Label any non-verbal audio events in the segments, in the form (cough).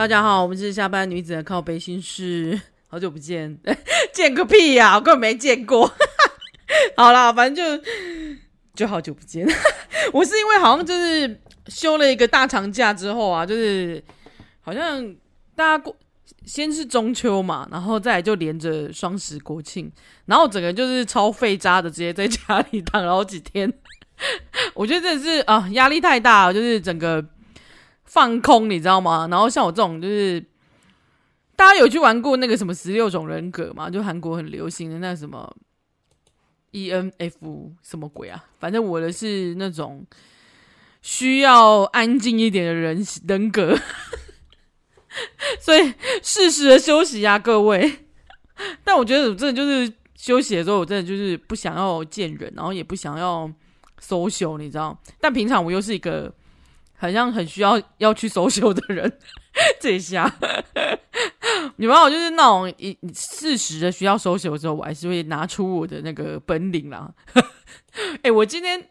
大家好，我们是下班女子的靠背心事，(laughs) 好久不见，(laughs) 见个屁呀、我根本没见过。(laughs) 好啦，反正就就好久不见。我是因为好像就是休了一个大长假之后啊，就是好像大家过先是中秋嘛，然后再来就连着双十国庆，然后整个就是超废渣的，直接在家里躺了好几天。我觉得真的是啊，压力太大，就是整个放空，你知道吗？然后像我这种，就是大家有去玩过那个什么十六种人格嘛？就韩国很流行的那什么 ENF 什么鬼啊？反正我的是那种需要安静一点的人人格，(laughs) 所以适时的休息啊，各位。但我觉得我真的就是休息的时候，我真的就是不想要见人，然后也不想要。social 你知道，但平常我又是一个好像很需要要去 social 的人，(laughs) 这下，(laughs) 你们我就是那种一适时的需要 social 的时候，我还是会拿出我的那个本领啦。(laughs) 哎、我今天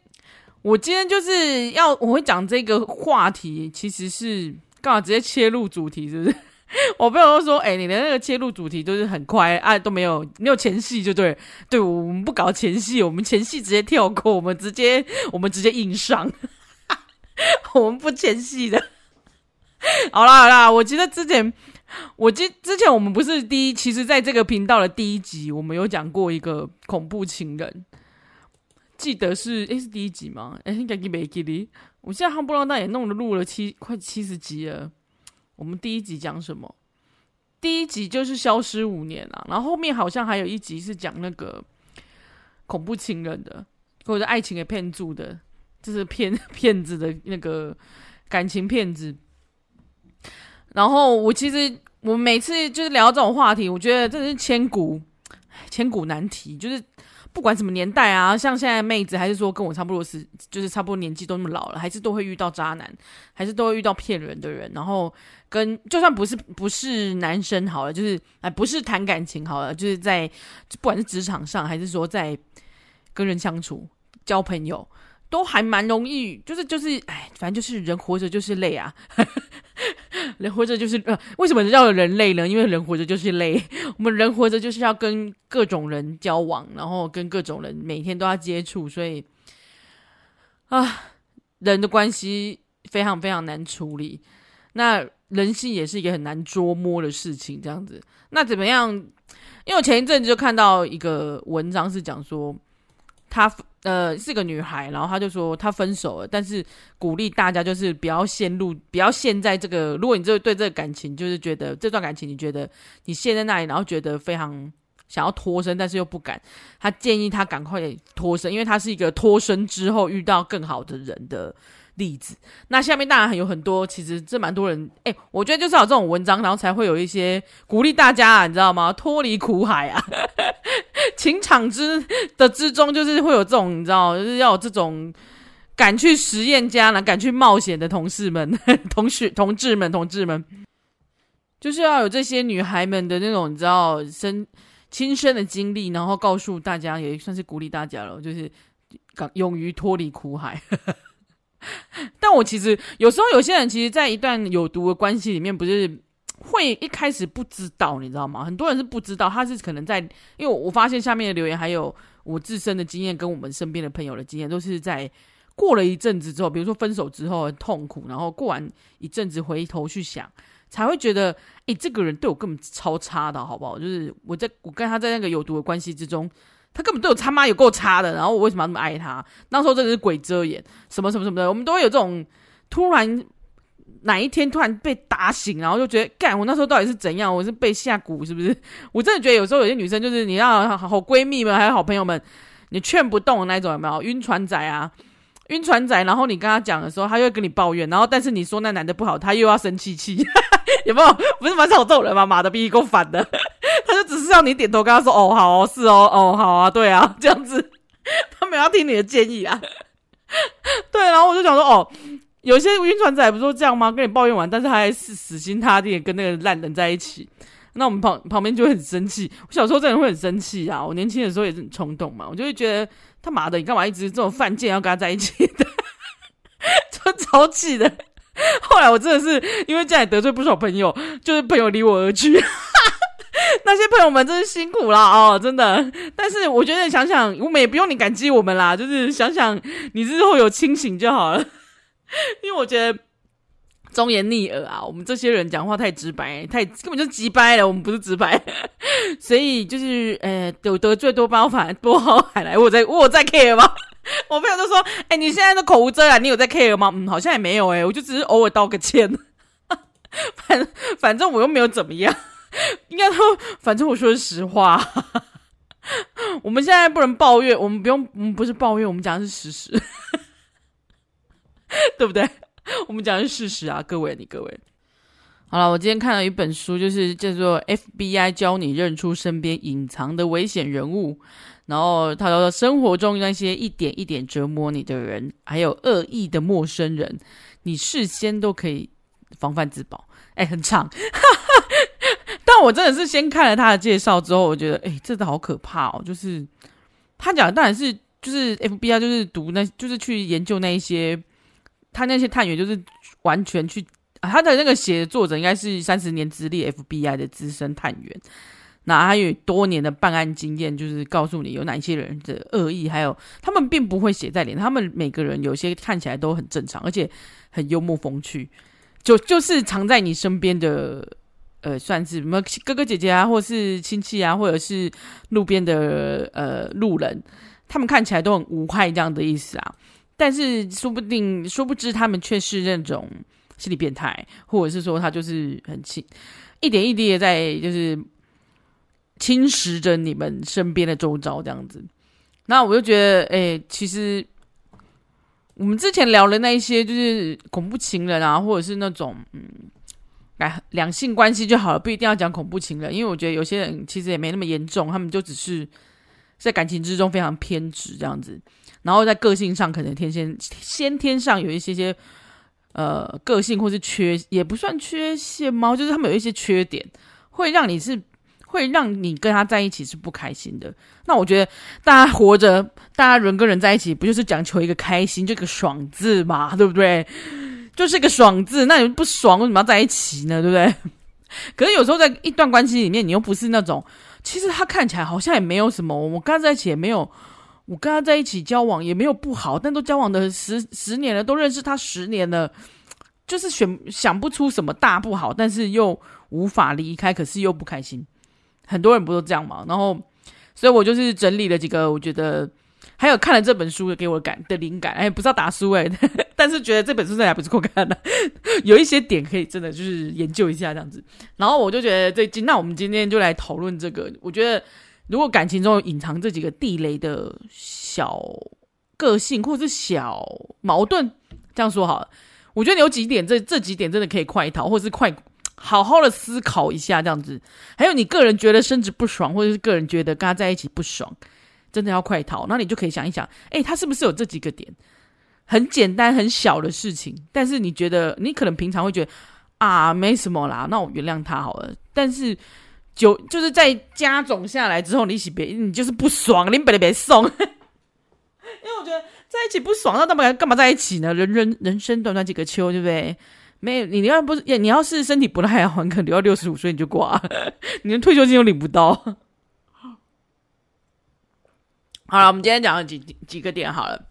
我今天就是要我会讲这个话题，其实是干嘛直接切入主题，是不是？我朋友都说：“哎、你的那个切入主题都是很快，啊，都没有没有前戏，就对。对，我们不搞前戏，我们前戏直接跳过，我们直接我们直接硬上，(laughs) 我们不前戏的。(laughs) 好啦好啦，我记得之前，我记之前我们不是第一，其实在这个频道的第一集，我们有讲过一个恐怖情人，记得是诶、是第一集吗？哎、欸，应该没记得。我现在还不知道，那也弄了录了七快七十集了。”我们第一集讲什么？第一集就是消失五年啊，然后后面好像还有一集是讲那个恐怖情人的，或者爱情给骗住的，就是骗 (laughs) 骗子的那个感情骗子。然后我其实我每次就是聊这种话题，我觉得真是千古千古难题，就是。不管什么年代啊，像现在妹子，还是说跟我差不多是，就是差不多年纪都那么老了，还是都会遇到渣男，还是都会遇到骗人的人。然后跟就算不是不是男生好了，就是哎不是谈感情好了，就是在不管是职场上，还是说在跟人相处、交朋友，都还蛮容易。就是就是哎，反正就是人活着就是累啊。(laughs) 人活着就是呃，为什么叫人类呢？因为人活着就是累。我们人活着就是要跟各种人交往，然后跟各种人每天都要接触，所以啊，人的关系非常非常难处理。那人性也是一个很难捉摸的事情，这样子。那怎么样？因为我前一阵子就看到一个文章，是讲说他。呃，是个女孩，然后她就说她分手了，但是鼓励大家就是不要陷入，不要陷在这个。如果你这对这个感情就是觉得这段感情你觉得你陷在那里，然后觉得非常想要脱身，但是又不敢，她建议她赶快脱身，因为她是一个脱身之后遇到更好的人的例子。那下面当然还有很多，其实这蛮多人，哎，我觉得就是有这种文章，然后才会有一些鼓励大家啊，你知道吗？脱离苦海啊。情场之的之中，就是会有这种，你知道，就是要有这种敢去实验家呢，敢去冒险的同事们、(laughs) 同学、同志们、同志们，就是要有这些女孩们的那种，你知道，生亲身的经历，然后告诉大家，也算是鼓励大家了，就是敢勇于脱离苦海。(laughs) 但我其实有时候，有些人其实，在一段有毒的关系里面，不是。会一开始不知道，你知道吗？很多人是不知道，他是可能在，因为我发现下面的留言，还有我自身的经验，跟我们身边的朋友的经验，都是在过了一阵子之后，比如说分手之后很痛苦，然后过完一阵子回头去想，才会觉得，诶，这个人对我根本超差的，好不好？就是我在我跟他在那个有毒的关系之中，他根本对我他妈有够差的，然后我为什么要那么爱他？那时候真的是鬼遮眼，什么什么什么的，我们都会有这种突然。哪一天突然被打醒，然后就觉得，干，我那时候到底是怎样？我是被下蛊是不是？(laughs) 我真的觉得有时候有些女生就是你要好闺蜜们还有好朋友们，你劝不动那种有没有？晕船仔啊，晕船仔，然后你跟他讲的时候，他又会跟你抱怨，然后但是你说那男的不好，他又要生气气，(laughs) 有没有？不是蛮少这种人吗？妈的逼，够烦的，(laughs) 他就只是要你点头跟他说，哦，好，是哦，哦，好啊，对啊，这样子，他没有要听你的建议啊。对，然后我就想说，哦。有些晕船仔不是都这样吗？跟你抱怨完，但是他还是死心塌地跟那个烂人在一起。那我们旁旁边就会很生气。我小时候真的会很生气啊！我年轻的时候也是很冲动嘛，我就会觉得他妈的，你干嘛一直这种犯贱要跟他在一起的？(laughs) 就超气的。后来我真的是因为这样得罪不少朋友，就是朋友离我而去。(laughs) 那些朋友们真是辛苦了哦，真的。但是我觉得想想，我们也不用你感激我们啦，就是想想你之后有清醒就好了。(laughs) 因为我觉得忠言逆耳啊，我们这些人讲话太直白，太根本就直掰了。我们不是直白，(laughs) 所以就是呃，有得罪多包涵多好海来。我在我在 care 吗？(laughs) 我朋友都说，哎、你现在都口无遮拦，你有在 care 吗？嗯，好像也没有哎、我就只是偶尔道个歉。反反正我又没有怎么样。应该说，反正我说的是实话。我们现在不能抱怨，我们不用，不是抱怨，我们讲的是事实，对不对？(laughs) 我们讲的是事实啊，各位，你各位。好了，我今天看了一本书，就是叫做《FBI 教你认出身边隐藏的危险人物》，然后他说，生活中那些一点一点折磨你的人，还有恶意的陌生人，你事先都可以防范自保。哎，很长。(laughs) 但我真的是先看了他的介绍之后，我觉得，哎，这个好可怕哦！就是他讲的当然是就是 FBI，就是读那，就是去研究那一些，他那些探员就是完全去，他的那个写作者应该是三十年资历 FBI 的资深探员，那他有多年的办案经验，就是告诉你有哪一些人的恶意，还有他们并不会写在脸，他们每个人有些看起来都很正常，而且很幽默风趣，就就是藏在你身边的。呃，算是什么哥哥姐姐啊，或是亲戚啊，或者是路边的呃路人，他们看起来都很无害这样的意思啊。但是说不定，殊不知他们却是那种心理变态，或者是说他就是很轻，一点一滴的在就是侵蚀着你们身边的周遭这样子。那我就觉得，哎、其实我们之前聊的那一些，就是恐怖情人啊，或者是那种嗯。来两性关系就好了，不一定要讲恐怖情人，因为我觉得有些人其实也没那么严重，他们就只是在感情之中非常偏执这样子，然后在个性上可能天先先天上有一些些呃个性或是缺，也不算缺陷嘛，就是他们有一些缺点，会让你是会让你跟他在一起是不开心的。那我觉得大家活着，大家人跟人在一起，不就是讲求一个开心，这个爽字嘛，对不对？就是个爽字，那你不爽为什么要在一起呢？对不对？(laughs) 可是有时候在一段关系里面，你又不是那种，其实他看起来好像也没有什么，我跟他在一起也没有，我跟他在一起交往也没有不好，但都交往的十十年了，都认识他十年了，就是选想不出什么大不好，但是又无法离开，可是又不开心。很多人不都这样嘛？然后，所以我就是整理了几个，我觉得。还有看了这本书给我感的灵感，哎，不知道打书哎，(laughs) 但是觉得这本书真的还不错看的，(laughs) 有一些点可以真的就是研究一下这样子。然后我就觉得最近，那我们今天就来讨论这个。我觉得如果感情中有隐藏这几个地雷的小个性或者是小矛盾，这样说好了，我觉得有几点，这这几点真的可以快逃，或者是快好好的思考一下这样子。还有你个人觉得甚至不爽，或者是个人觉得跟他在一起不爽。真的要快逃，那你就可以想一想，诶，他是不是有这几个点？很简单、很小的事情，但是你觉得你可能平常会觉得啊，没什么啦，那我原谅他好了。但是就就是在加总下来之后，你喜别你就是不爽，你本来别送。(laughs) 因为我觉得在一起不爽，那干嘛干嘛在一起呢？人人人生短短几个秋，对不对？没有你，要不是你要是身体不太好，你可能留到六十五岁你就挂，(laughs) 你连退休金都领不到。好了，我们今天讲了几几个点好了。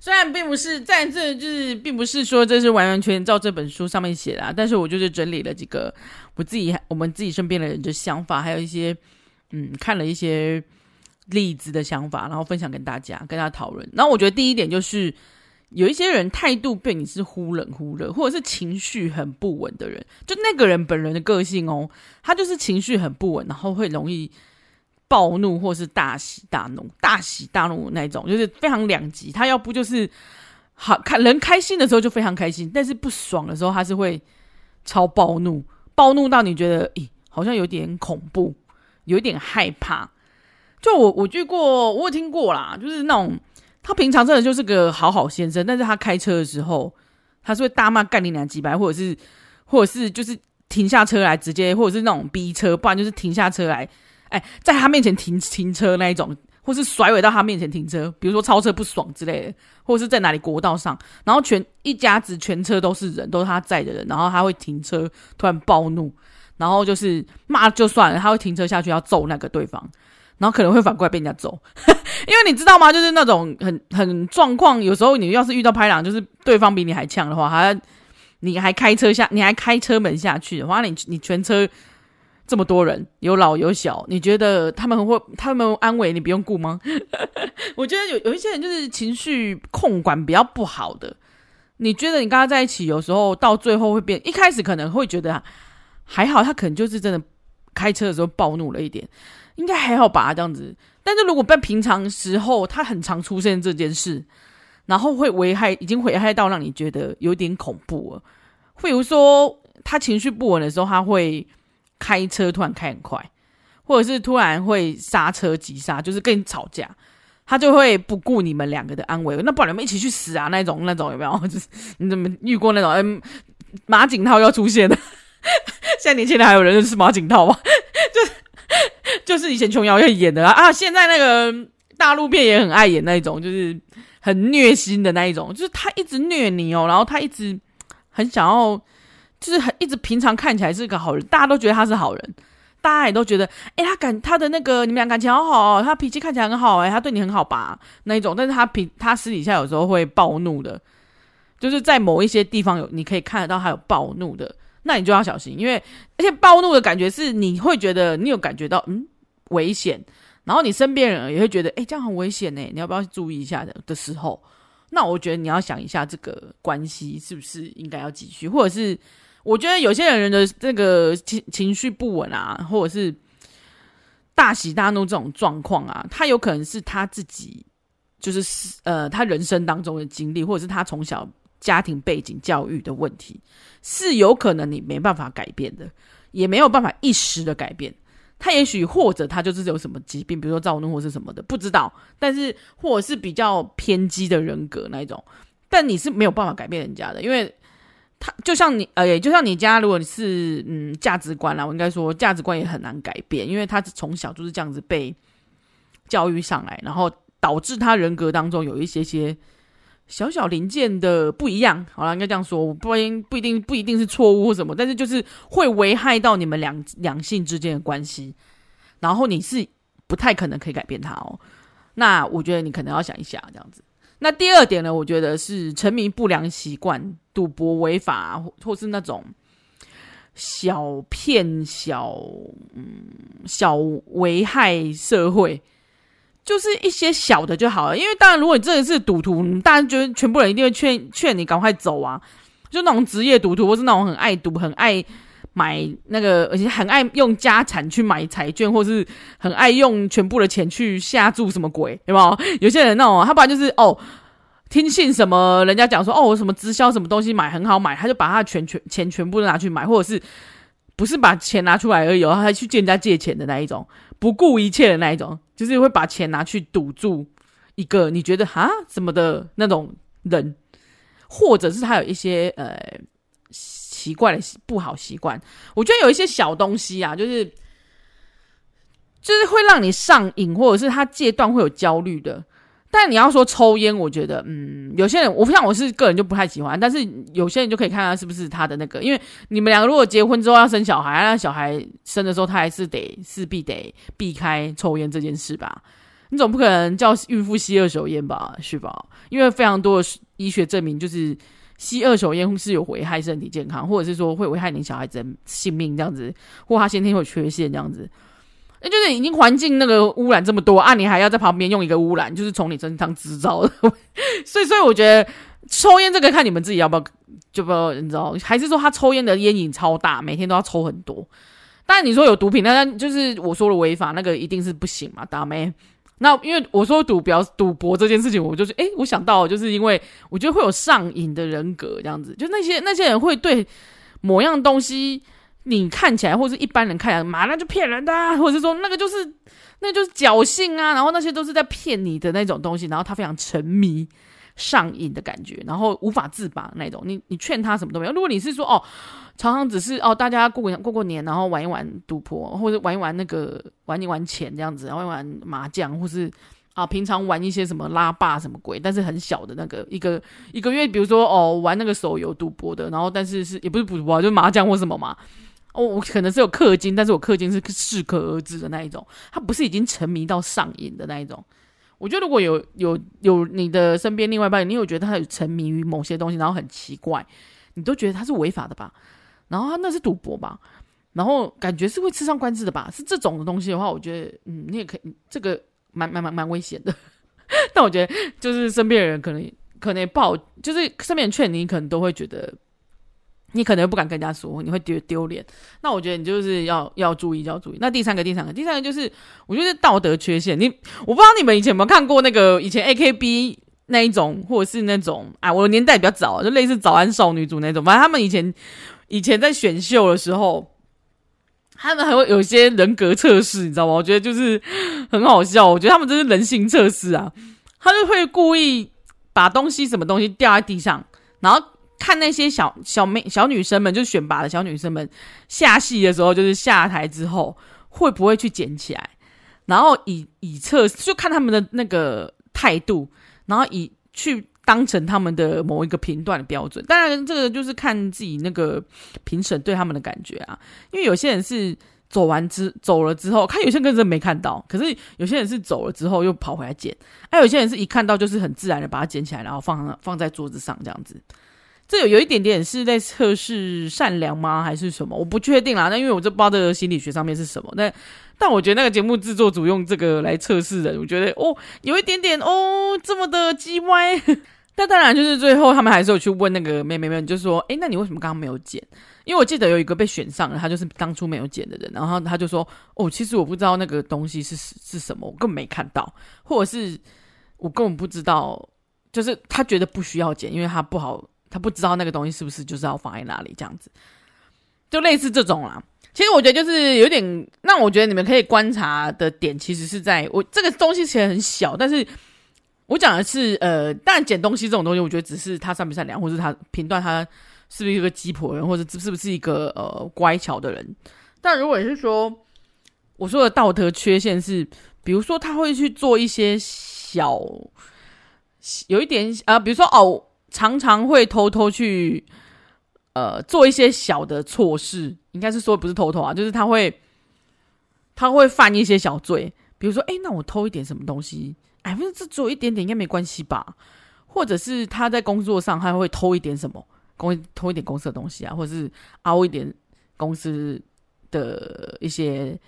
虽然并不是在这，就是并不是说这是完完全全照这本书上面写的，啊但是我就是整理了几个我自己、我们自己身边的人的想法，还有一些嗯看了一些例子的想法，然后分享给大家，跟大家讨论。然后我觉得第一点就是有一些人态度对你是忽冷忽热，或者是情绪很不稳的人，就那个人本人的个性哦，他就是情绪很不稳，然后会容易。暴怒或是大喜大怒，大喜大怒那种，就是非常两极。他要不就是好看人开心的时候就非常开心，但是不爽的时候他是会超暴怒，暴怒到你觉得咦，好像有点恐怖，有点害怕。就我我遇过，我有听过啦，就是那种他平常真的就是个好好先生，但是他开车的时候他是会大骂干你两几百，或者是或者是就是停下车来直接，或者是那种逼车，不然就是停下车来。哎，在他面前停停车那一种，或是甩尾到他面前停车，比如说超车不爽之类的，或者是在哪里国道上，然后全一家子全车都是人，都是他载的人，然后他会停车突然暴怒，然后就是骂就算了，他会停车下去要揍那个对方，然后可能会反过来被人家揍，(laughs) 因为你知道吗？就是那种很很状况，有时候你要是遇到拍档，就是对方比你还呛的话，还你还开车下，你还开车门下去的话，你你全车。这么多人，有老有小，你觉得他们会他们安慰你不用顾吗？(laughs) 我觉得有有一些人就是情绪控管比较不好的。你觉得你跟他在一起，有时候到最后会变，一开始可能会觉得还好，他可能就是真的开车的时候暴怒了一点，应该还好吧这样子。但是如果在平常时候，他很常出现这件事，然后会危害，已经危害到让你觉得有点恐怖了。比如说他情绪不稳的时候，他会。开车突然开很快，或者是突然会刹车急刹，就是跟你吵架，他就会不顾你们两个的安危，那不然你们一起去死啊？那种那种有没有？(laughs) 就是你怎么遇过那种？嗯，马景涛要出现了，(laughs) 现在年轻人还有人认识马景涛吗？(laughs) 就就是以前琼瑶演的啊，啊，现在那个大陆片也很爱演那一种，就是很虐心的那一种，就是他一直虐你哦，然后他一直很想要。就是很一直平常看起来是个好人，大家都觉得他是好人，大家也都觉得，哎、他感他的那个你们俩感情好好，他脾气看起来很好，哎，他对你很好吧那一种，但是他平他私底下有时候会暴怒的，就是在某一些地方有你可以看得到他有暴怒的，那你就要小心，因为而且暴怒的感觉是你会觉得你有感觉到嗯危险，然后你身边人也会觉得，哎、这样很危险呢，你要不要注意一下？的的时候，那我觉得你要想一下这个关系是不是应该要继续，或者是。我觉得有些人人的这个情情绪不稳啊，或者是大喜大怒这种状况啊，他有可能是他自己就是呃他人生当中的经历，或者是他从小家庭背景教育的问题，是有可能你没办法改变的，也没有办法一时的改变。他也许或者他就是有什么疾病，比如说躁怒或是什么的，不知道。但是或者是比较偏激的人格那一种，但你是没有办法改变人家的，因为。他就像你，呃，也就像你家，如果你是嗯价值观啦，我应该说价值观也很难改变，因为他从小就是这样子被教育上来，然后导致他人格当中有一些些小小零件的不一样。好了，应该这样说，不一不一定不一定是错误或什么，但是就是会危害到你们两两性之间的关系，然后你是不太可能可以改变他哦。那我觉得你可能要想一下这样子。那第二点呢，我觉得是沉迷不良习惯。赌博违法，或是那种小骗小嗯小危害社会，就是一些小的就好了。因为当然，如果你真的是赌徒，大家觉得全部人一定会劝劝你赶快走啊。就那种职业赌徒，或是那种很爱赌、很爱买那个，而且很爱用家产去买彩券，或是很爱用全部的钱去下注什么鬼，对吧？有些人那种，他不然就是哦。听信什么？人家讲说哦，我什么直销什么东西买很好买，他就把他全全钱全部都拿去买，或者是不是把钱拿出来而已，他还去借人家借钱的那一种，不顾一切的那一种，就是会把钱拿去赌注一个你觉得哈什么的那种人，或者是他有一些呃奇怪的不好习惯。我觉得有一些小东西啊，就是就是会让你上瘾，或者是他戒断会有焦虑的。但你要说抽烟，我觉得，嗯，有些人，我不像我是个人就不太喜欢，但是有些人就可以看他是不是他的那个，因为你们两个如果结婚之后要生小孩，那小孩生的时候他还是得势必得避开抽烟这件事吧？你总不可能叫孕妇吸二手烟吧？是吧？因为非常多的医学证明，就是吸二手烟是有危害身体健康，或者是说会危害你小孩子性命这样子，或他先天有缺陷这样子。那就是已经环境那个污染这么多啊，你还要在旁边用一个污染，就是从你身上制造的，(laughs) 所以所以我觉得抽烟这个看你们自己要不要，就不要你知道，还是说他抽烟的烟瘾超大，每天都要抽很多。但你说有毒品，那就是我说的违法，那个一定是不行嘛，大妹。那因为我说赌表赌博这件事情，我就是诶，我想到就是因为我觉得会有上瘾的人格这样子，就那些那些人会对某样东西。你看起来，或是一般人看起来，马上就骗人的，或者是说那个就是，那就是侥幸啊，然后那些都是在骗你的那种东西，然后他非常沉迷、上瘾的感觉，然后无法自拔那种。你你劝他什么都没有。如果你是说哦，常常只是哦，大家过过过过年，然后玩一玩赌博，或者玩一玩那个玩一玩钱这样子，然后玩一玩麻将，或是啊，平常玩一些什么拉霸什么鬼，但是很小的那个一个一个月，比如说哦玩那个手游赌博的，然后但是是也不是赌博，就是麻将或什么嘛。哦，我可能是有氪金，但是我氪金是适可而止的那一种，他不是已经沉迷到上瘾的那一种。我觉得如果有有有你的身边另外一半，你有觉得他有沉迷于某些东西，然后很奇怪，你都觉得他是违法的吧？然后他那是赌博吧？然后感觉是会吃上官司的吧？是这种的东西的话，我觉得嗯，你也可以这个。蛮蛮蛮蛮危险的，(laughs) 但我觉得就是身边的人可能可能也不好，就是身边人劝你，可能都会觉得你可能不敢跟人家说，你会丢丢脸。那我觉得你就是要要注意，要注意。那第三个，第三个，第三个就是我觉得道德缺陷。你我不知道你们以前有没有看过那个以前 AKB 那一种，或者是那种啊，我的年代比较早，就类似早安少女组那种。反正他们以前以前在选秀的时候。他们还会有一些人格测试，你知道吗？我觉得就是很好笑。我觉得他们这是人性测试啊，他就会故意把东西什么东西掉在地上，然后看那些小小妹、小女生们，就是选拔的小女生们下戏的时候，就是下台之后会不会去捡起来，然后以以测，就看他们的那个态度，然后以去。当成他们的某一个评断的标准，当然这个就是看自己那个评审对他们的感觉啊。因为有些人是走完之走了之后，看有些人根本没看到，可是有些人是走了之后又跑回来捡，还有些人是一看到就是很自然的把它捡起来，然后放放在桌子上这样子。这有有一点点是在测试善良吗？还是什么？我不确定啦。那因为我这不知道这个心理学上面是什么。但但我觉得那个节目制作组用这个来测试人，我觉得哦，有一点点哦，这么的鸡歪。(laughs) 但当然，就是最后他们还是有去问那个妹妹们，就说：“诶，那你为什么刚刚没有剪？因为我记得有一个被选上了，他就是当初没有剪的人，然后他就说：哦，其实我不知道那个东西是是什么，我根本没看到，或者是我根本不知道，就是他觉得不需要剪，因为他不好，他不知道那个东西是不是就是要放在哪里这样子，就类似这种啦。其实我觉得就是有点，那我觉得你们可以观察的点，其实是在我这个东西其实很小，但是。我讲的是，呃，当然捡东西这种东西，我觉得只是他善不善良，或者是他评断他是不是一个鸡婆人，或者是不是一个呃乖巧的人。但如果是说，我说的道德缺陷是，比如说他会去做一些小，有一点啊、比如说哦，常常会偷偷去，呃，做一些小的错事，应该是说不是偷偷啊，就是他会，他会犯一些小罪，比如说，哎，那我偷一点什么东西。百分之做一点点应该没关系吧？或者是他在工作上他会偷一点什么，公偷一点公司的东西啊，或者是凹一点公司的一些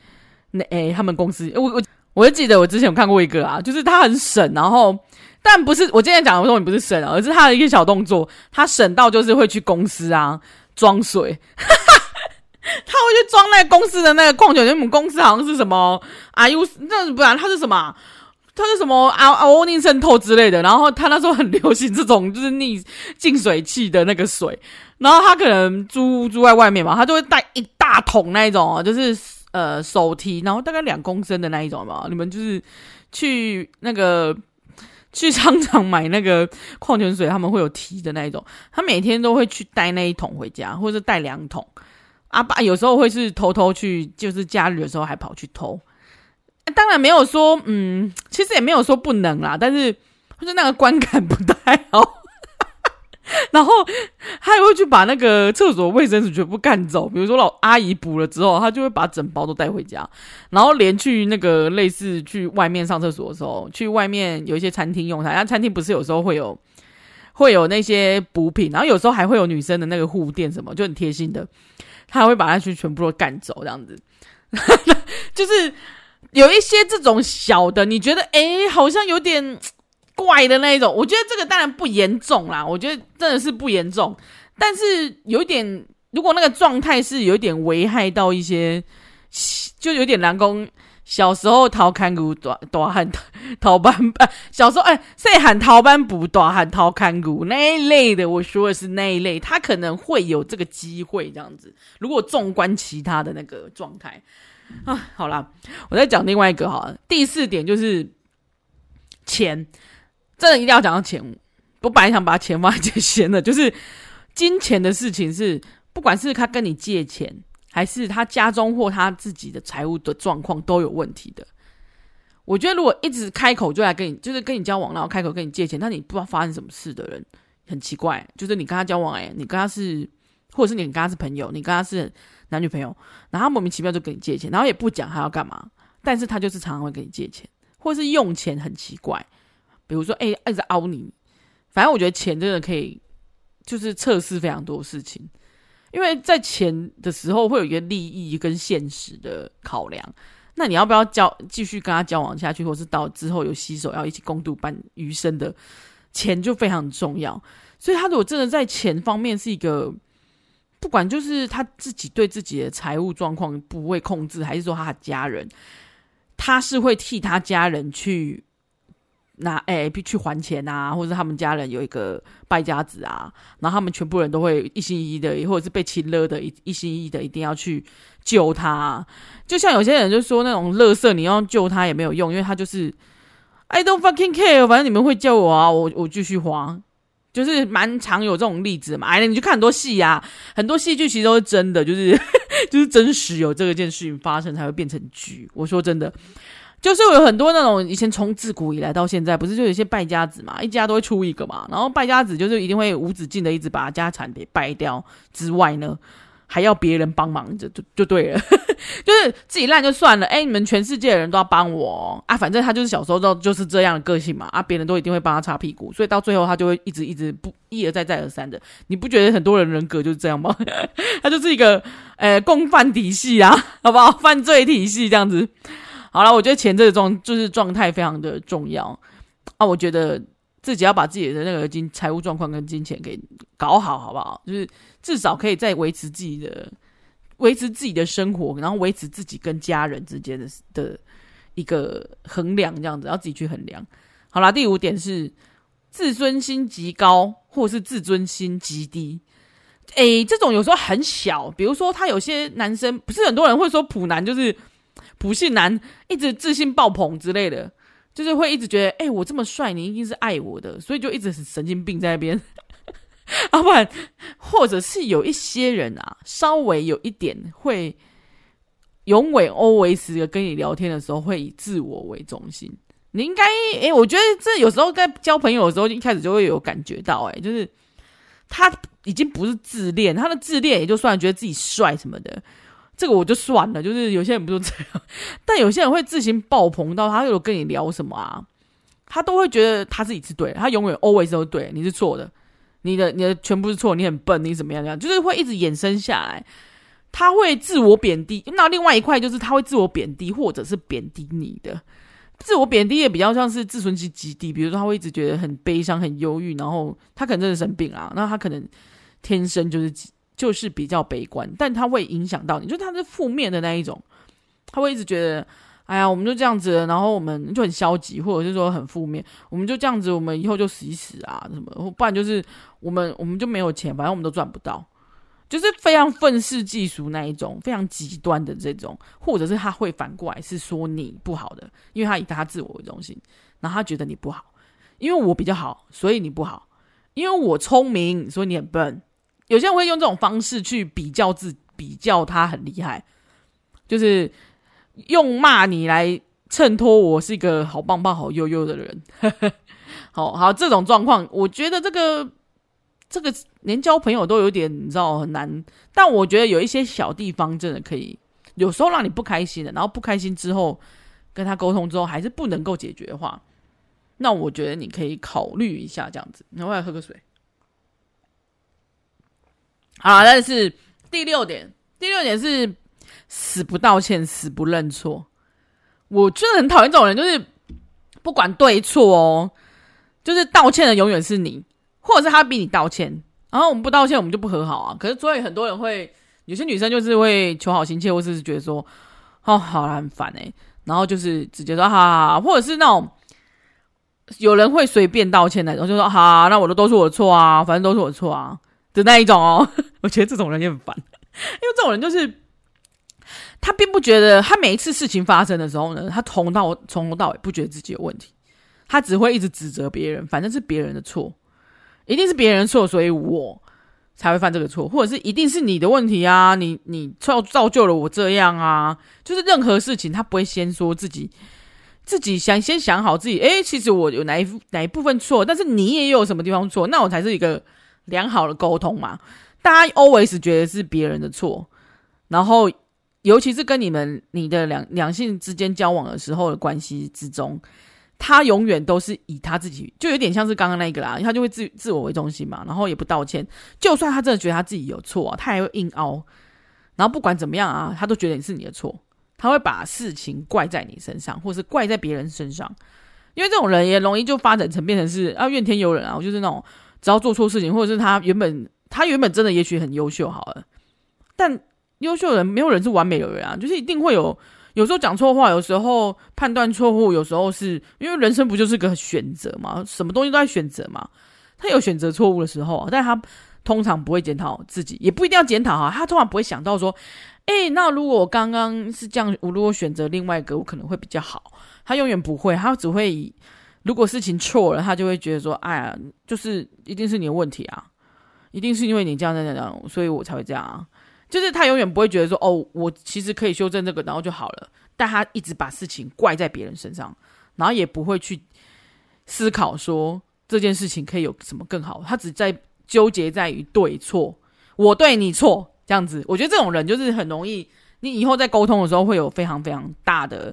那哎，他们公司我我我就记得我之前有看过一个啊，就是他很省，然后但不是我今天讲的说你不是省啊，而是他的一个小动作，他省到就是会去公司啊装水，(laughs) 他会去装那个公司的那个矿泉水，我们公司好像是什么啊？又那不然他是什么？他是什么啊啊欧尼渗透之类的，然后他那时候很流行这种就是逆净水器的那个水，然后他可能租租在外面嘛，他就会带一大桶那一种，就是呃手提，然后大概两公升的那一种嘛。你们就是去那个 (laughs) 去商场买那个矿泉水，他们会有提的那一种，他每天都会去带那一桶回家，或者带两桶。阿爸有时候会是偷偷去，就是假日的时候还跑去偷。当然没有说，嗯，其实也没有说不能啦，但是就是那个观感不太好。(laughs) 然后他还会去把那个厕所卫生纸全部干走，比如说老阿姨补了之后，他就会把整包都带回家，然后连去那个类似去外面上厕所的时候，去外面有一些餐厅用餐，那餐厅不是有时候会有会有那些补品，然后有时候还会有女生的那个护垫什么，就很贴心的，他还会把它去全部都干走，这样子，(laughs) 就是。有一些这种小的，你觉得诶好像有点怪的那一种，我觉得这个当然不严重啦，我觉得真的是不严重，但是有一点，如果那个状态是有点危害到一些，就有点难攻。小时候偷看牛，大大汉偷班班，(laughs) 小时候哎，细汉偷班不，大汉偷看牛那一类的，我说的是那一类，他可能会有这个机会这样子。如果纵观其他的那个状态。啊，好啦，我再讲另外一个好了。第四点就是钱，真的一定要讲到钱。我本来想把钱放在最先的，(laughs) 就是金钱的事情是，不管是他跟你借钱，还是他家中或他自己的财务的状况都有问题的。我觉得如果一直开口就来跟你，就是跟你交往，然后开口跟你借钱，那你不知道发生什么事的人，很奇怪。就是你跟他交往，哎，你跟他是，或者是你跟他是朋友，你跟他是男女朋友，然后他莫名其妙就跟你借钱，然后也不讲他要干嘛，但是他就是常常会跟你借钱，或者是用钱很奇怪，比如说哎，一直凹你。反正我觉得钱真的可以，就是测试非常多事情，因为在钱的时候会有一个利益跟现实的考量。那你要不要交继续跟他交往下去，或是到之后有携手要一起共度半余生的钱就非常重要。所以他如果真的在钱方面是一个，不管就是他自己对自己的财务状况不会控制，还是说他的家人，他是会替他家人去。拿哎，去还钱啊，或者他们家人有一个败家子啊，然后他们全部人都会一心一意的，或者是被亲了的，一一心一意的，一定要去救他。就像有些人就说那种乐色，你要救他也没有用，因为他就是 I don't fucking care，反正你们会救我啊，我我继续花，就是蛮常有这种例子嘛。哎，你就看很多戏啊，很多戏剧其实都是真的，就是 (laughs) 就是真实有这个件事情发生才会变成剧。我说真的。就是有很多那种以前从自古以来到现在，不是就有些败家子嘛，一家都会出一个嘛，然后败家子就是一定会无止境的一直把家产给败掉之外呢，还要别人帮忙着，就就对了，(laughs) 就是自己烂就算了，哎，你们全世界的人都要帮我啊，反正他就是小时候都就是这样的个性嘛，啊，别人都一定会帮他擦屁股，所以到最后他就会一直一直不一而再再而三的，你不觉得很多人人格就是这样吗？(laughs) 他就是一个呃共犯体系啊，好不好？犯罪体系这样子。好了，我觉得钱这个状就是状态非常的重要啊！我觉得自己要把自己的那个金财务状况跟金钱给搞好，好不好？就是至少可以再维持自己的维持自己的生活，然后维持自己跟家人之间的的一个衡量，这样子要自己去衡量。好了，第五点是自尊心极高，或是自尊心极低。诶，这种有时候很小，比如说他有些男生，不是很多人会说普男就是。普信男一直自信爆棚之类的，就是会一直觉得，哎、我这么帅，你一定是爱我的，所以就一直是神经病在那边。(laughs) 啊，不然，或者是有一些人啊，稍微有一点会永远 always 的跟你聊天的时候，会以自我为中心。你应该，哎、我觉得这有时候在交朋友的时候，一开始就会有感觉到、欸，哎，就是他已经不是自恋，他的自恋也就算觉得自己帅什么的。这个我就算了，就是有些人不都这样，但有些人会自行爆棚到他有跟你聊什么啊，他都会觉得他自己是对，他永远 always 都对，你是错的，你的你的全部是错，你很笨，你怎么样这样，就是会一直衍生下来，他会自我贬低。那另外一块就是他会自我贬低，或者是贬低你的自我贬低也比较像是自尊心极低，比如说他会一直觉得很悲伤、很忧郁，然后他可能真的生病啊，那他可能天生就是。就是比较悲观，但他会影响到你，就他是负面的那一种，他会一直觉得，哎呀，我们就这样子，然后我们就很消极，或者是说很负面，我们就这样子，我们以后就死一死啊什么，不然就是我们我们就没有钱，反正我们都赚不到，就是非常愤世嫉俗那一种，非常极端的这种，或者是他会反过来是说你不好的，因为他以他自我为中心，然后他觉得你不好，因为我比较好，所以你不好，因为我聪明，所以你很笨。有些人会用这种方式去比较自，比较他很厉害，就是用骂你来衬托我是一个好棒棒、好悠悠的人。(laughs) 好好，这种状况，我觉得这个这个连交朋友都有点你知道很难。但我觉得有一些小地方真的可以，有时候让你不开心的，然后不开心之后跟他沟通之后还是不能够解决的话，那我觉得你可以考虑一下这样子。然后我来喝个水。好，但是第六点，第六点是死不道歉，死不认错。我真的很讨厌这种人，就是不管对错哦，就是道歉的永远是你，或者是他逼你道歉，然后我们不道歉，我们就不和好啊。可是所以很多人会，有些女生就是会求好心切，或者是觉得说，哦，好啦，很烦欸，然后就是直接说，哈哈，或者是那种有人会随便道歉那种，就说，好，那我的都是我的错啊，反正都是我的错啊。的那一种哦，(laughs) 我觉得这种人也很烦，(laughs) 因为这种人就是他并不觉得，他每一次事情发生的时候呢，他从到从头到尾不觉得自己有问题，他只会一直指责别人，反正是别人的错，一定是别人错，所以我才会犯这个错，或者是一定是你的问题啊，你你造造就了我这样啊，就是任何事情他不会先说自己。自己想先想好自己，诶，其实我有哪一哪一部分错，但是你也有什么地方错，那我才是一个良好的沟通嘛。大家 always 觉得是别人的错，然后尤其是跟你们你的两两性之间交往的时候的关系之中，他永远都是以他自己，就有点像是刚刚那个啦，他就会自自我为中心嘛，然后也不道歉，就算他真的觉得他自己有错啊，他还会硬凹，然后不管怎么样啊，他都觉得你是你的错，他会把事情怪在你身上，或是怪在别人身上，因为这种人也容易就发展成变成是啊怨天尤人啊，我就是那种只要做错事情，或者是他原本。他原本真的也许很优秀好了，但优秀的人没有人是完美的人啊，就是一定会有，有时候讲错话，有时候判断错误，有时候是因为人生不就是个选择嘛，什么东西都在选择嘛。他有选择错误的时候，但他通常不会检讨自己，也不一定要检讨哈，他通常不会想到说，诶，那如果我刚刚是这样，我如果选择另外一个，我可能会比较好。他永远不会，他只会以如果事情错了，他就会觉得说，哎呀，就是一定是你的问题啊。一定是因为你这样这样这样，所以我才会这样啊。就是他永远不会觉得说，哦，我其实可以修正这个，然后就好了。但他一直把事情怪在别人身上，然后也不会去思考说这件事情可以有什么更好。他只在纠结在于对错，我对你错这样子。我觉得这种人就是很容易，你以后在沟通的时候会有非常非常大的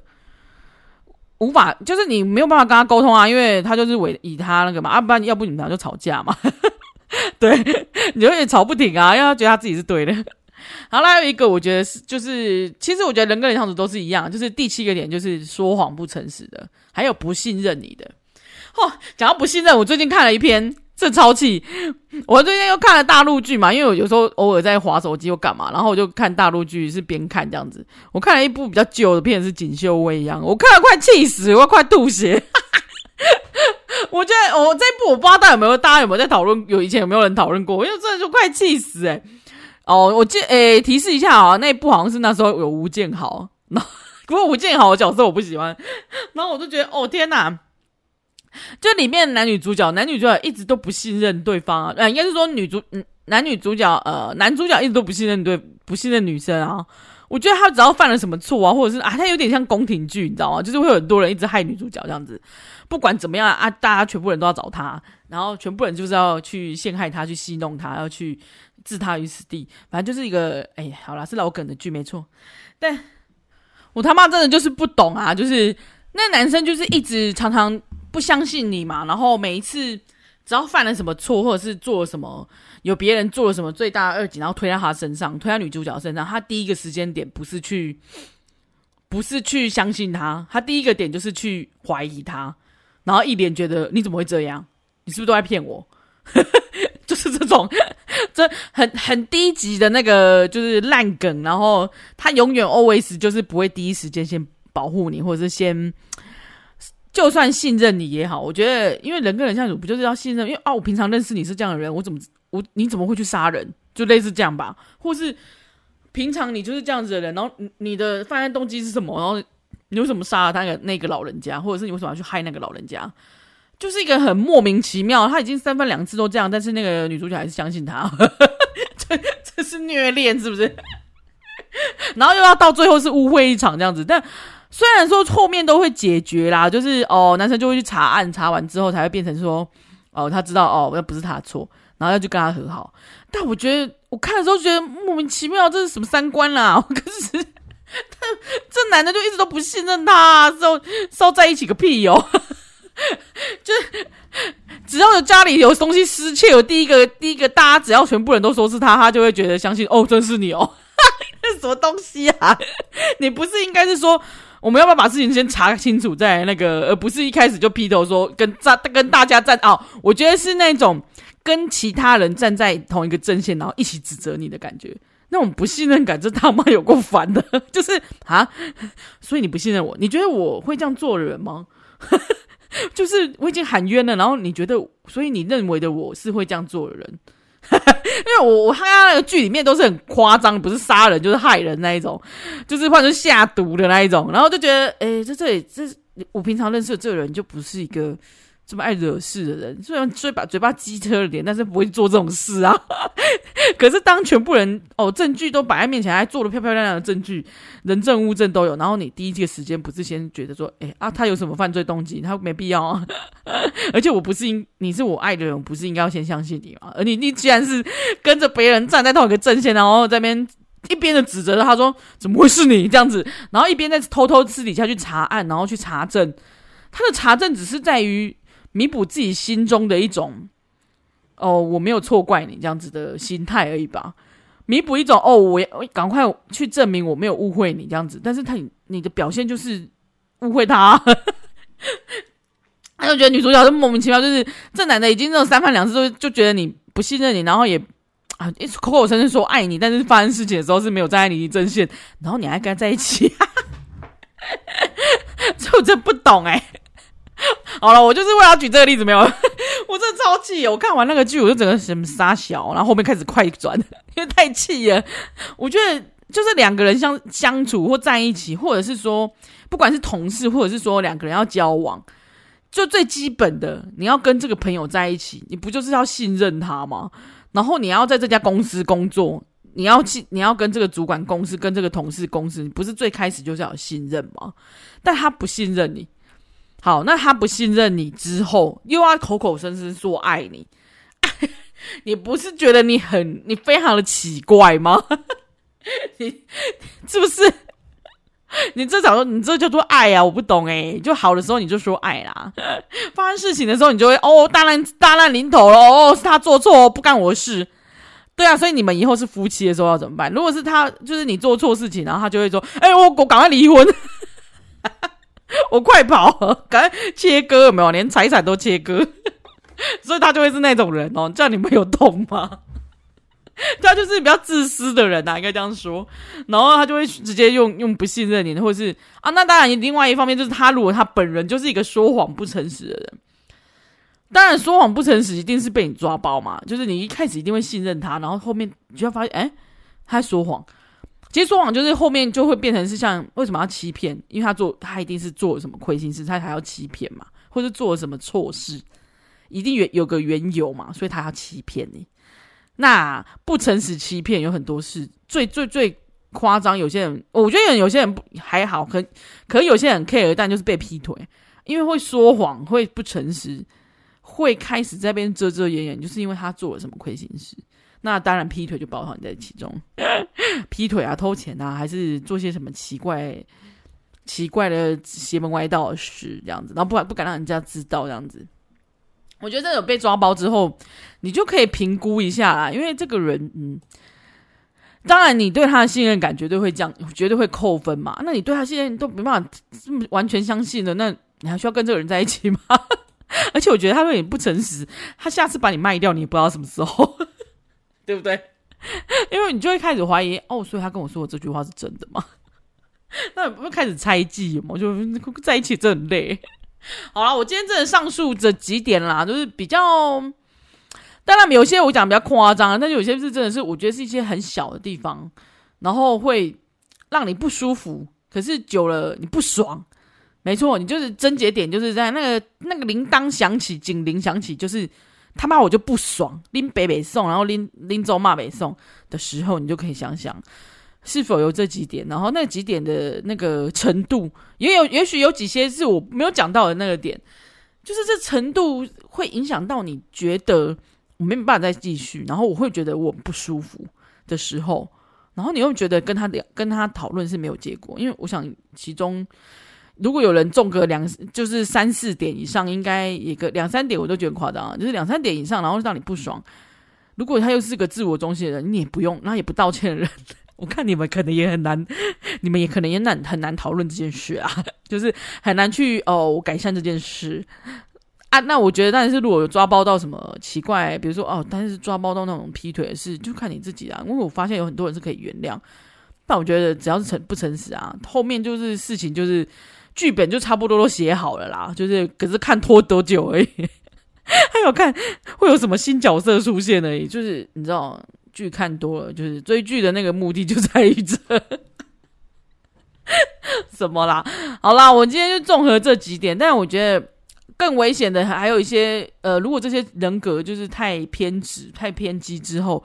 无法，就是你没有办法跟他沟通啊，因为他就是为以他那个嘛，啊，不然要不你们俩就吵架嘛。(laughs) 对，你有点吵不停啊，因为他觉得他自己是对的。(laughs) 好了，还有一个，我觉得是，就是其实我觉得人跟人相处都是一样，就是第七个点就是说谎不诚实的，还有不信任你的。哦，讲到不信任，我最近看了一篇，这超气。我最近又看了大陆剧嘛，因为我有时候偶尔在滑手机又干嘛，然后我就看大陆剧，是边看这样子。我看了一部比较旧的片，是《锦绣未央》，我看了快气死，我快吐血。(laughs) 我觉得我这部我不知道大家有没有，大家有没有在讨论？有以前有没有人讨论过？因为真的就快气死诶、哦，我记诶、欸、提示一下啊，那一部好像是那时候有吴建豪，那 (laughs) 不过吴建豪的角色我不喜欢，然后我就觉得哦天哪，(laughs) 就里面男女主角，男女主角一直都不信任对方啊，呃，应该是说女主男女主角呃男主角一直都不信任对不信任女生啊。我觉得他只要犯了什么错啊，或者是啊，他有点像宫廷剧，你知道吗？就是会有很多人一直害女主角这样子，不管怎么样啊，大家全部人都要找他，然后全部人就是要去陷害他，去戏弄他，要去置他于死地。反正就是一个，哎，好啦，是老梗的剧没错。但我他妈真的就是不懂啊，就是那男生就是一直常常不相信你嘛，然后每一次只要犯了什么错，或者是做了什么。有别人做了什么罪大恶极，然后推在他身上，推在女主角身上，他第一个时间点不是去，不是去相信他，他第一个点就是去怀疑他，然后一脸觉得你怎么会这样？你是不是都在骗我？(laughs) 就是这种，这很很低级的那个就是烂梗，然后他永远 always 就是不会第一时间先保护你，或者是先。就算信任你也好，我觉得，因为人跟人相处不就是要信任？因为啊，我平常认识你是这样的人，我怎么我你怎么会去杀人？就类似这样吧，或是平常你就是这样子的人，然后你的犯案动机是什么？然后你为什么杀了他那个那个老人家，或者是你为什么要去害那个老人家？就是一个很莫名其妙。他已经三番两次都这样，但是那个女主角还是相信他，(laughs) 这这是虐恋是不是？然后又要到最后是误会一场这样子，但。虽然说后面都会解决啦，就是哦，男生就会去查案，查完之后才会变成说，哦，他知道哦，那不是他的错，然后要去跟他和好。但我觉得我看的时候觉得莫名其妙，这是什么三观啦？(laughs) 可是他 (laughs) 这男的就一直都不信任他，烧烧在一起个屁哟、(laughs) 哦！就只要有家里有东西失窃，有第一个第一个，大家只要全部人都说是他，他就会觉得相信哦，真是你哦，这是什么东西啊？你不是应该是说？我们要不要把事情先查清楚，再那个，而不是一开始就劈头说跟站跟大家站哦？我觉得是那种跟其他人站在同一个阵线，然后一起指责你的感觉，那种不信任感，这他妈有够烦的。(laughs) 就是啊，所以你不信任我？你觉得我会这样做的人吗？(laughs) 就是我已经喊冤了，然后你觉得，所以你认为的我是会这样做的人？(laughs) 因为我我看他那个剧里面都是很夸张，不是杀人就是害人那一种，就是换成下毒的那一种，然后就觉得，哎、欸，这这里这我平常认识的这个人就不是一个这么爱惹事的人，虽然虽把嘴巴机车了点，但是不会做这种事啊。(laughs) 可是当全部人哦证据都摆在面前，还做了漂漂亮亮的证据，人证物证都有，然后你第一个时间不是先觉得说，哎啊，他有什么犯罪动机？他没必要啊。(laughs) 而且我不是应你是我爱的人，我不是应该要先相信你吗？而你你既然是跟着别人站在同一个阵线，然后在那边一边的指责他说怎么会是你这样子，然后一边在偷偷私底下去查案，然后去查证。他的查证只是在于。弥补自己心中的一种哦，我没有错怪你这样子的心态而已吧。弥补一种哦，我赶快去证明我没有误会你这样子。但是他你的表现就是误会他，(laughs) 他就觉得女主角就莫名其妙，就是这男的已经这种三番两次就就觉得你不信任你，然后也啊口口声声说爱你，但是发生事情的时候是没有站在你一阵线，然后你还跟他在一起，哈哈哈这我真不懂哎、欸。(laughs) 好了，我就是为了要举这个例子，没有，(laughs) 我真的超气。我看完那个剧，我就整个什么杀小，然后后面开始快转，因为太气了。我觉得就是两个人相相处或在一起，或者是说不管是同事，或者是说两个人要交往，就最基本的，你要跟这个朋友在一起，你不就是要信任他吗？然后你要在这家公司工作，你要去，你要跟这个主管公司，跟这个同事公司，你不是最开始就是要信任吗？但他不信任你。好，那他不信任你之后，又要口口声声说爱你，(laughs) 你不是觉得你很你非常的奇怪吗？(laughs) 你是不是？你这叫做你这叫做爱啊？我不懂诶，就好的时候你就说爱啦，发生事情的时候你就会哦大难大难临头了哦，是他做错，不干我的事。对啊，所以你们以后是夫妻的时候要怎么办？如果是他就是你做错事情，然后他就会说，哎，我我赶快离婚。(laughs) (laughs) 我快跑，赶快切割，有没有？连财产都切割，(laughs) 所以他就会是那种人哦。这样你们有懂吗？(laughs) 他就是比较自私的人啊，应该这样说。然后他就会直接用用不信任你，或者是啊，那当然，另外一方面就是他如果他本人就是一个说谎不诚实的人，当然说谎不诚实一定是被你抓包嘛。就是你一开始一定会信任他，然后后面你就会发现，哎，他在说谎。其实说谎就是后面就会变成是像为什么要欺骗？因为他做他一定是做了什么亏心事，他才要欺骗嘛，或者做了什么错事，一定有有个缘由嘛，所以他要欺骗你。那不诚实欺骗有很多事，最最最夸张，有些人我觉得有些人还好，可可有些人 care，但就是被劈腿，因为会说谎，会不诚实，会开始在边遮遮掩掩，就是因为他做了什么亏心事。那当然，劈腿就包含在其中，(laughs) 劈腿啊、偷钱啊，还是做些什么奇怪、奇怪的邪门歪道的事，这样子，然后不敢不敢让人家知道，这样子。我觉得这种被抓包之后，你就可以评估一下啦，因为这个人，嗯，当然你对他的信任感绝对会降，绝对会扣分嘛。那你对他现在都没办法这么完全相信的，那你还需要跟这个人在一起吗？(laughs) 而且我觉得他对你不诚实，他下次把你卖掉，你也不知道什么时候。对不对？(laughs) 因为你就会开始怀疑哦，所以他跟我说的这句话是真的吗？(laughs) 那不会开始猜忌吗？就在一起真很累。(laughs) 好啦，我今天真的上述这几点啦，就是比较，当然有些我讲比较夸张，但是有些是真的是我觉得是一些很小的地方，然后会让你不舒服，可是久了你不爽。没错，你就是症结点，就是在那个那个铃铛响起，警铃响起，就是。他妈我就不爽，拎北北送，然后拎拎走骂北送的时候，你就可以想想是否有这几点，然后那几点的那个程度，也有也许有几些是我没有讲到的那个点，就是这程度会影响到你觉得我没办法再继续，然后我会觉得我不舒服的时候，然后你又觉得跟他聊跟他讨论是没有结果，因为我想其中。如果有人中个两，就是三四点以上，应该一个两三点我都觉得夸张，就是两三点以上，然后让你不爽。如果他又是个自我中心的人，你也不用，那也不道歉的人，(laughs) 我看你们可能也很难，你们也可能也难很难讨论这件事啊，(laughs) 就是很难去哦改善这件事啊。那我觉得，但是如果有抓包到什么奇怪，比如说哦，但是抓包到那种劈腿的事，就看你自己啊。因为我发现有很多人是可以原谅，但我觉得只要是诚不诚实啊，后面就是事情就是。剧本就差不多都写好了啦，就是可是看拖多久而已，(laughs) 还有看会有什么新角色出现而已。就是你知道，剧看多了，就是追剧的那个目的就在于这 (laughs) 什么啦？好啦，我今天就综合这几点，但我觉得更危险的还有一些，呃，如果这些人格就是太偏执、太偏激之后，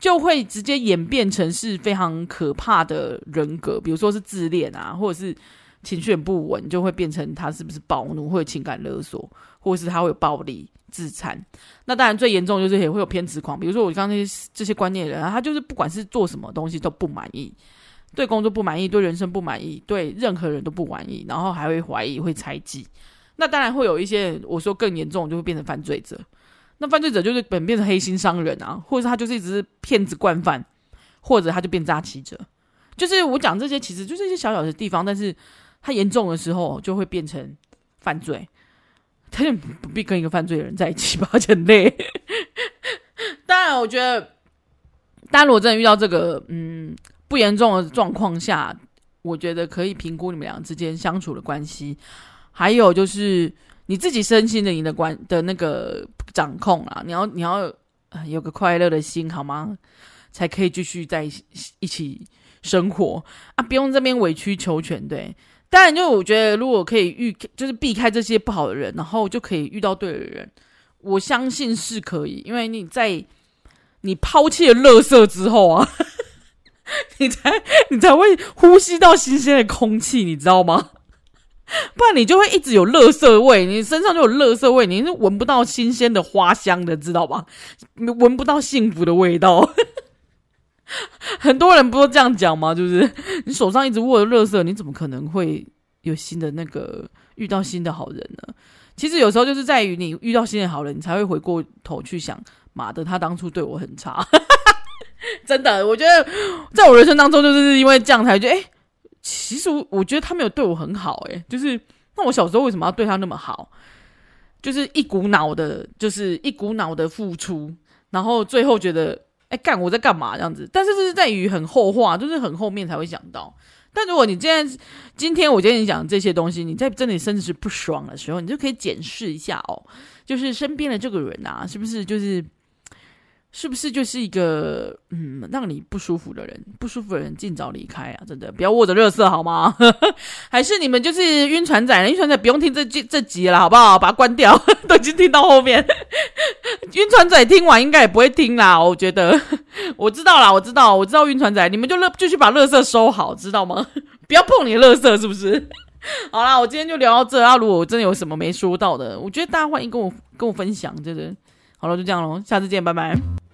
就会直接演变成是非常可怕的人格，比如说是自恋啊，或者是情绪不稳，就会变成他是不是暴怒，或者情感勒索，或者是他会有暴力、自残。那当然最严重就是也会有偏执狂，比如说我刚刚那些这些观念的人，他就是不管是做什么东西都不满意，对工作不满意，对人生不满意，对任何人都不满意，然后还会怀疑、会猜忌。那当然会有一些，我说更严重，就会变成犯罪者。那犯罪者就是本变成黑心商人啊，或者是他就是一直是骗子惯犯，或者他就变诈欺者。就是我讲这些，其实就是一些小小的地方，但是他严重的时候就会变成犯罪。他就不必跟一个犯罪的人在一起吧，很累。(laughs) 当然，我觉得，当然如果真的遇到这个嗯不严重的状况下，我觉得可以评估你们俩之间相处的关系。还有就是你自己身心的你的关的那个掌控啊，你要你要有个快乐的心好吗？才可以继续在一起生活啊，不用这边委曲求全。对，当然就我觉得如果可以遇，就是避开这些不好的人，然后就可以遇到对的人，我相信是可以，因为你在你抛弃了垃圾之后啊，(laughs) 你才你才会呼吸到新鲜的空气，你知道吗？不然你就会一直有垃圾味，你身上就有垃圾味，你是闻不到新鲜的花香的，知道吧？闻不到幸福的味道。(laughs) 很多人不都这样讲吗？就是 (laughs) 你手上一直握着垃圾，你怎么可能会有新的那个遇到新的好人呢？其实有时候就是在于你遇到新的好人，你才会回过头去想，妈的，他当初对我很差。(laughs) 真的，我觉得在我人生当中，就是因为这样才觉得，哎。其实我觉得他没有对我很好，欸，诶，就是那我小时候为什么要对他那么好？就是一股脑的，就是一股脑的付出，然后最后觉得，哎，干我在干嘛这样子？但是这是在于很后话，就是很后面才会想到。但如果你今天今天我今天讲这些东西，你在真的甚至是不爽的时候，你就可以检视一下哦，就是身边的这个人啊，是不是就是。是不是就是一个嗯让你不舒服的人？不舒服的人尽早离开啊！真的不要握着垃圾好吗？(laughs) 还是你们就是晕船仔？晕船仔不用听这这这集了，好不好？把它关掉，(laughs) 都已经听到后面。晕船仔听完应该也不会听啦，我觉得。我知道啦，我知道，我知道晕船仔，你们就乐继续把垃圾收好，知道吗？(laughs) 不要碰你的垃圾，是不是？好啦，我今天就聊到这啊！如果我真的有什么没说到的，我觉得大家欢迎跟我跟我分享，真的。好了，就这样喽，下次见，拜拜。